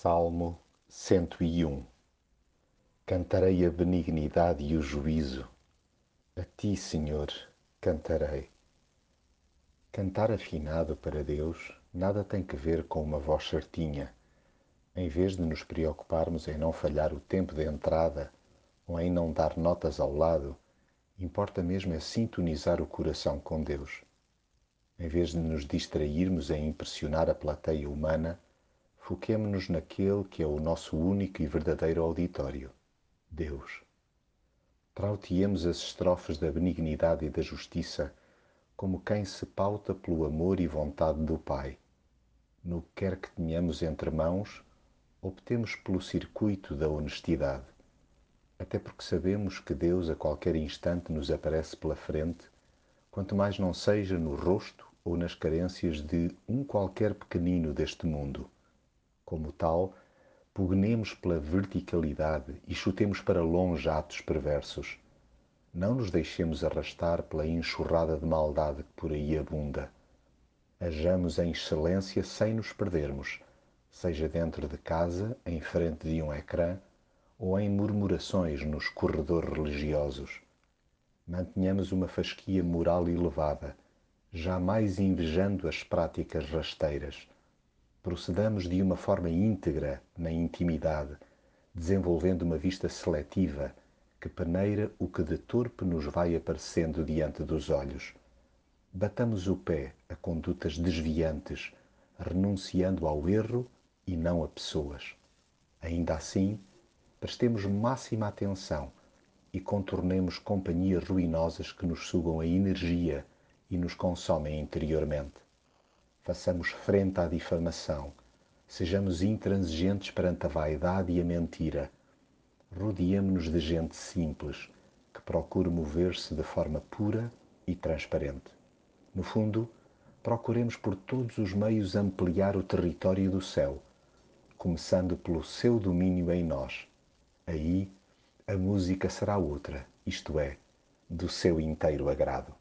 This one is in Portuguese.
Salmo 101 Cantarei a benignidade e o juízo. A ti, Senhor, cantarei. Cantar afinado para Deus nada tem que ver com uma voz certinha. Em vez de nos preocuparmos em não falhar o tempo de entrada ou em não dar notas ao lado, importa mesmo é sintonizar o coração com Deus. Em vez de nos distrairmos em impressionar a plateia humana, Foquemo-nos naquele que é o nosso único e verdadeiro auditório, Deus. Trauteemos as estrofes da benignidade e da justiça como quem se pauta pelo amor e vontade do Pai. No que quer que tenhamos entre mãos, optemos pelo circuito da honestidade, até porque sabemos que Deus a qualquer instante nos aparece pela frente, quanto mais não seja no rosto ou nas carências de um qualquer pequenino deste mundo como tal, pugnemos pela verticalidade e chutemos para longe atos perversos. Não nos deixemos arrastar pela enxurrada de maldade que por aí abunda. Hajamos em excelência sem nos perdermos, seja dentro de casa, em frente de um ecrã, ou em murmurações nos corredores religiosos. Mantenhamos uma fasquia moral elevada, jamais invejando as práticas rasteiras procedamos de uma forma íntegra na intimidade, desenvolvendo uma vista seletiva que peneira o que de torpe nos vai aparecendo diante dos olhos. Batamos o pé a condutas desviantes, renunciando ao erro e não a pessoas. Ainda assim, prestemos máxima atenção e contornemos companhias ruinosas que nos sugam a energia e nos consomem interiormente façamos frente à difamação, sejamos intransigentes perante a vaidade e a mentira. Rodeemo-nos de gente simples, que procure mover-se de forma pura e transparente. No fundo, procuremos por todos os meios ampliar o território do céu, começando pelo seu domínio em nós. Aí a música será outra, isto é, do seu inteiro agrado.